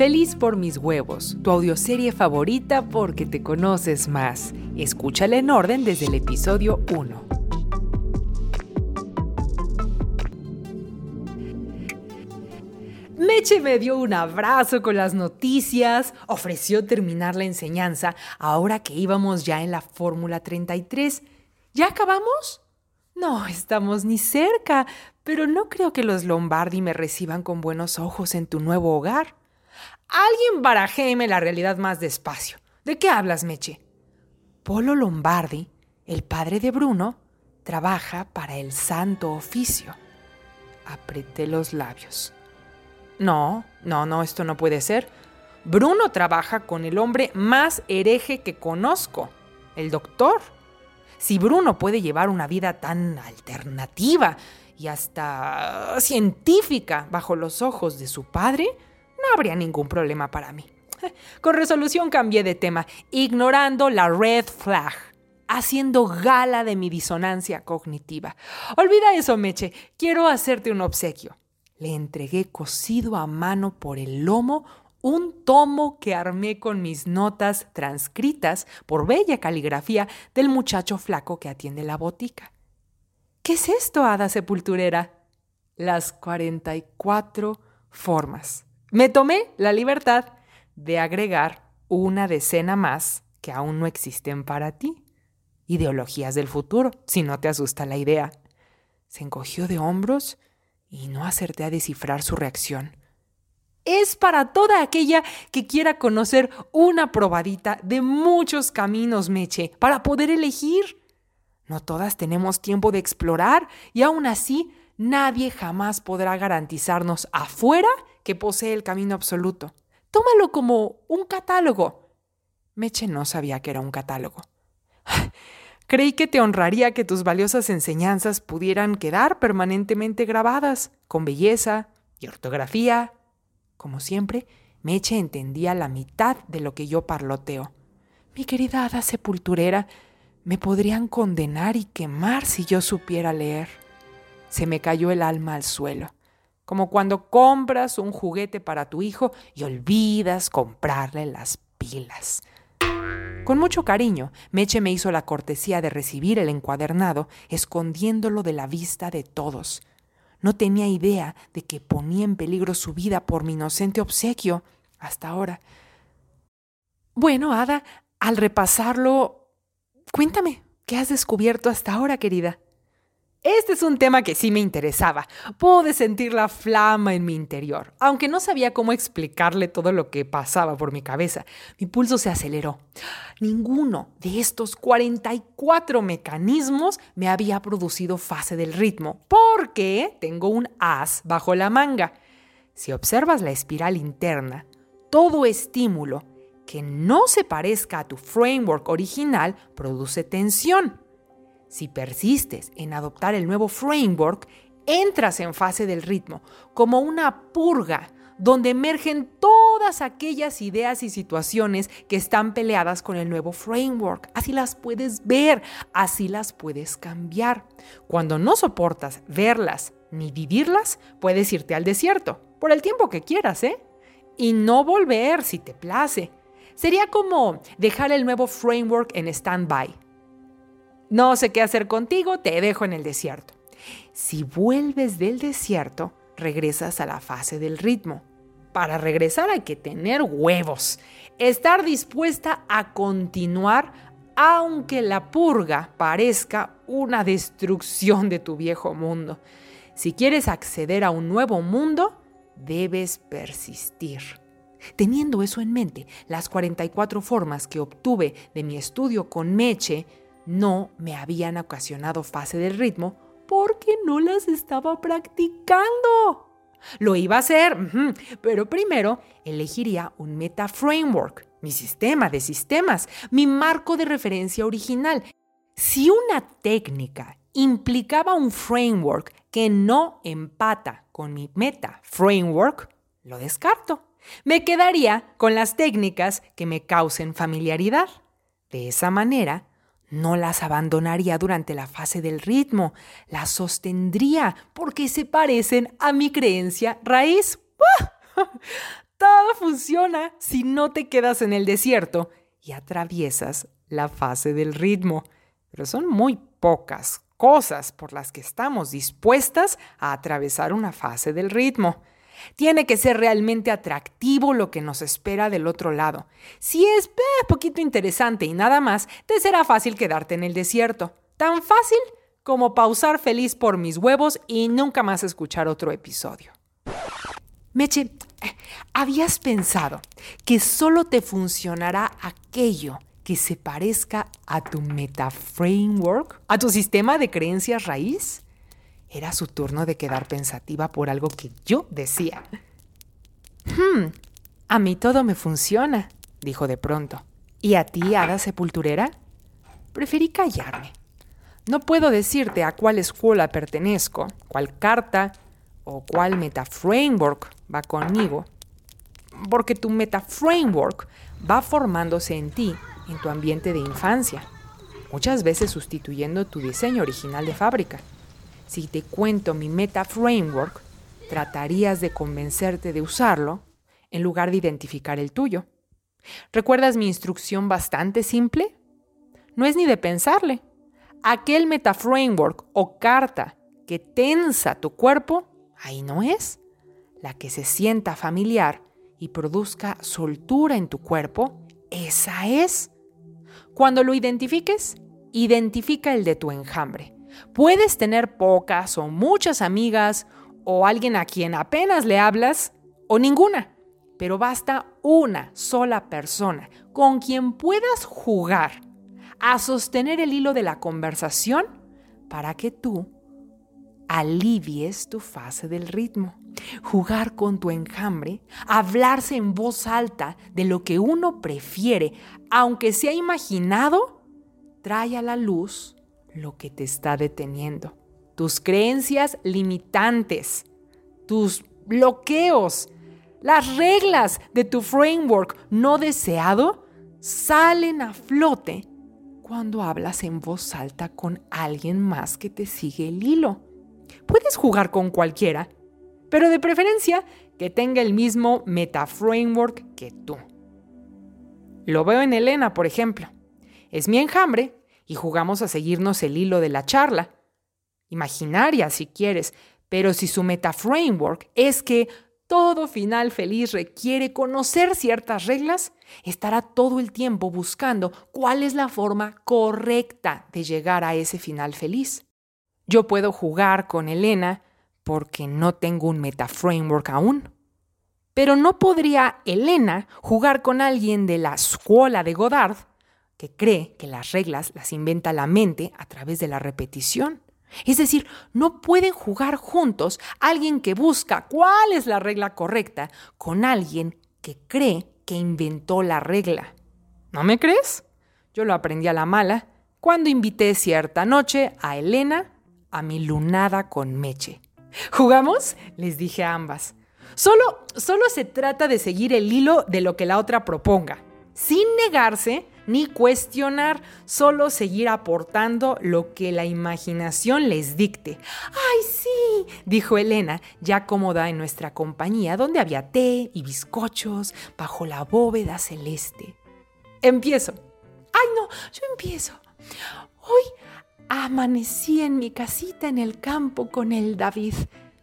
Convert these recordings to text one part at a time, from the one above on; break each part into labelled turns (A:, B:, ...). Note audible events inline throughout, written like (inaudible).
A: Feliz por mis huevos, tu audioserie favorita porque te conoces más. Escúchala en orden desde el episodio 1. Meche me dio un abrazo con las noticias, ofreció terminar la enseñanza ahora que íbamos ya en la Fórmula 33. ¿Ya acabamos? No, estamos ni cerca, pero no creo que los Lombardi me reciban con buenos ojos en tu nuevo hogar. Alguien barajéeme la realidad más despacio. ¿De qué hablas, Meche? Polo Lombardi, el padre de Bruno, trabaja para el santo oficio. Apreté los labios. No, no, no, esto no puede ser. Bruno trabaja con el hombre más hereje que conozco, el doctor. Si Bruno puede llevar una vida tan alternativa y hasta científica bajo los ojos de su padre, no habría ningún problema para mí. (laughs) Con resolución cambié de tema, ignorando la red flag, haciendo gala de mi disonancia cognitiva. Olvida eso, Meche, quiero hacerte un obsequio. Le entregué cosido a mano por el lomo un tomo que armé con mis notas transcritas por bella caligrafía del muchacho flaco que atiende la botica. ¿Qué es esto, hada sepulturera? Las 44 formas. Me tomé la libertad de agregar una decena más que aún no existen para ti. Ideologías del futuro, si no te asusta la idea. Se encogió de hombros y no acerté a descifrar su reacción es para toda aquella que quiera conocer una probadita de muchos caminos, Meche, para poder elegir. No todas tenemos tiempo de explorar y aún así nadie jamás podrá garantizarnos afuera que posee el camino absoluto. Tómalo como un catálogo. Meche no sabía que era un catálogo. (sighs) Creí que te honraría que tus valiosas enseñanzas pudieran quedar permanentemente grabadas, con belleza y ortografía como siempre, Meche entendía la mitad de lo que yo parloteo. Mi querida hada sepulturera, me podrían condenar y quemar si yo supiera leer. Se me cayó el alma al suelo, como cuando compras un juguete para tu hijo y olvidas comprarle las pilas. Con mucho cariño, Meche me hizo la cortesía de recibir el encuadernado, escondiéndolo de la vista de todos. No tenía idea de que ponía en peligro su vida por mi inocente obsequio hasta ahora. Bueno, Ada, al repasarlo, cuéntame, ¿qué has descubierto hasta ahora, querida? Este es un tema que sí me interesaba. Pude sentir la flama en mi interior, aunque no sabía cómo explicarle todo lo que pasaba por mi cabeza. Mi pulso se aceleró. Ninguno de estos 44 mecanismos me había producido fase del ritmo, porque tengo un as bajo la manga. Si observas la espiral interna, todo estímulo que no se parezca a tu framework original produce tensión. Si persistes en adoptar el nuevo framework, entras en fase del ritmo, como una purga, donde emergen todas aquellas ideas y situaciones que están peleadas con el nuevo framework. Así las puedes ver, así las puedes cambiar. Cuando no soportas verlas ni vivirlas, puedes irte al desierto, por el tiempo que quieras, ¿eh? Y no volver si te place. Sería como dejar el nuevo framework en stand-by no sé qué hacer contigo, te dejo en el desierto. Si vuelves del desierto, regresas a la fase del ritmo. Para regresar hay que tener huevos, estar dispuesta a continuar aunque la purga parezca una destrucción de tu viejo mundo. Si quieres acceder a un nuevo mundo, debes persistir. Teniendo eso en mente, las 44 formas que obtuve de mi estudio con Meche no me habían ocasionado fase del ritmo porque no las estaba practicando. Lo iba a hacer, pero primero elegiría un meta framework, mi sistema de sistemas, mi marco de referencia original. Si una técnica implicaba un framework que no empata con mi meta framework, lo descarto. Me quedaría con las técnicas que me causen familiaridad. De esa manera, no las abandonaría durante la fase del ritmo, las sostendría porque se parecen a mi creencia raíz. (laughs) Todo funciona si no te quedas en el desierto y atraviesas la fase del ritmo. Pero son muy pocas cosas por las que estamos dispuestas a atravesar una fase del ritmo. Tiene que ser realmente atractivo lo que nos espera del otro lado. Si es eh, poquito interesante y nada más, te será fácil quedarte en el desierto. Tan fácil como pausar feliz por mis huevos y nunca más escuchar otro episodio. Meche, ¿habías pensado que solo te funcionará aquello que se parezca a tu meta framework, a tu sistema de creencias raíz? Era su turno de quedar pensativa por algo que yo decía. Hmm, a mí todo me funciona, dijo de pronto. ¿Y a ti, hada sepulturera? Preferí callarme. No puedo decirte a cuál escuela pertenezco, cuál carta o cuál meta framework va conmigo, porque tu meta framework va formándose en ti, en tu ambiente de infancia, muchas veces sustituyendo tu diseño original de fábrica. Si te cuento mi meta framework, tratarías de convencerte de usarlo en lugar de identificar el tuyo. ¿Recuerdas mi instrucción bastante simple? No es ni de pensarle. Aquel meta framework o carta que tensa tu cuerpo, ahí no es. La que se sienta familiar y produzca soltura en tu cuerpo, esa es. Cuando lo identifiques, identifica el de tu enjambre. Puedes tener pocas o muchas amigas o alguien a quien apenas le hablas o ninguna, pero basta una sola persona con quien puedas jugar a sostener el hilo de la conversación para que tú alivies tu fase del ritmo. Jugar con tu enjambre, hablarse en voz alta de lo que uno prefiere, aunque sea imaginado, trae a la luz lo que te está deteniendo, tus creencias limitantes, tus bloqueos, las reglas de tu framework no deseado salen a flote cuando hablas en voz alta con alguien más que te sigue el hilo. Puedes jugar con cualquiera, pero de preferencia que tenga el mismo meta framework que tú. Lo veo en Elena, por ejemplo. Es mi enjambre y jugamos a seguirnos el hilo de la charla. Imaginaria si quieres, pero si su meta framework es que todo final feliz requiere conocer ciertas reglas, estará todo el tiempo buscando cuál es la forma correcta de llegar a ese final feliz. Yo puedo jugar con Elena porque no tengo un meta framework aún. Pero no podría Elena jugar con alguien de la escuela de Godard que cree que las reglas las inventa la mente a través de la repetición. Es decir, no pueden jugar juntos alguien que busca cuál es la regla correcta con alguien que cree que inventó la regla. ¿No me crees? Yo lo aprendí a la mala cuando invité cierta noche a Elena a mi lunada con Meche. ¿Jugamos? Les dije a ambas. Solo, solo se trata de seguir el hilo de lo que la otra proponga, sin negarse ni cuestionar, solo seguir aportando lo que la imaginación les dicte. ¡Ay, sí! dijo Elena, ya cómoda en nuestra compañía, donde había té y bizcochos bajo la bóveda celeste. Empiezo. ¡Ay, no! Yo empiezo. Hoy amanecí en mi casita en el campo con el David.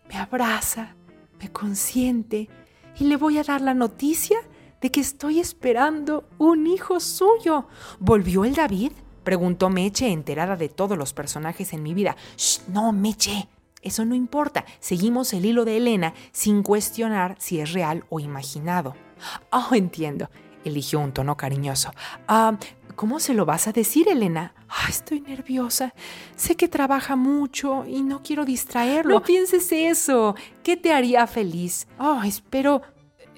A: Me abraza, me consiente y le voy a dar la noticia de que estoy esperando un hijo suyo. ¿Volvió el David? Preguntó Meche, enterada de todos los personajes en mi vida. Shh, no, Meche. Eso no importa. Seguimos el hilo de Elena sin cuestionar si es real o imaginado. Oh, (laughs) entiendo. Eligió un tono cariñoso. Ah, ¿Cómo se lo vas a decir, Elena? Ah, estoy nerviosa. Sé que trabaja mucho y no quiero distraerlo. No pienses eso. ¿Qué te haría feliz? Oh, espero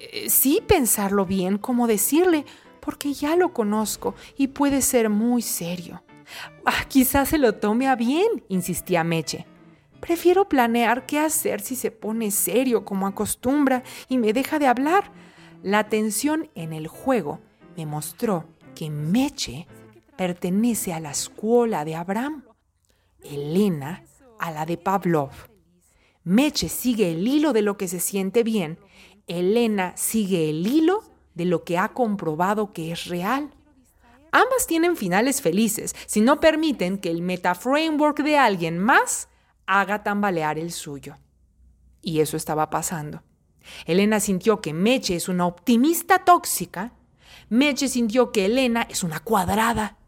A: eh, sí pensarlo bien cómo decirle, porque ya lo conozco y puede ser muy serio. Ah, quizás se lo tome a bien, insistía Meche. Prefiero planear qué hacer si se pone serio como acostumbra y me deja de hablar. La tensión en el juego me mostró que Meche pertenece a la escuela de Abraham, Elena a la de Pavlov. Meche sigue el hilo de lo que se siente bien Elena sigue el hilo de lo que ha comprobado que es real. Ambas tienen finales felices si no permiten que el metaframework de alguien más haga tambalear el suyo. Y eso estaba pasando. Elena sintió que Meche es una optimista tóxica. Meche sintió que Elena es una cuadrada.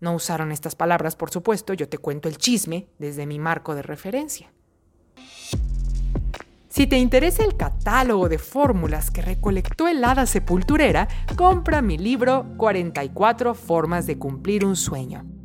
A: No usaron estas palabras, por supuesto, yo te cuento el chisme desde mi marco de referencia. Si te interesa el catálogo de fórmulas que recolectó el hada sepulturera, compra mi libro 44 formas de cumplir un sueño.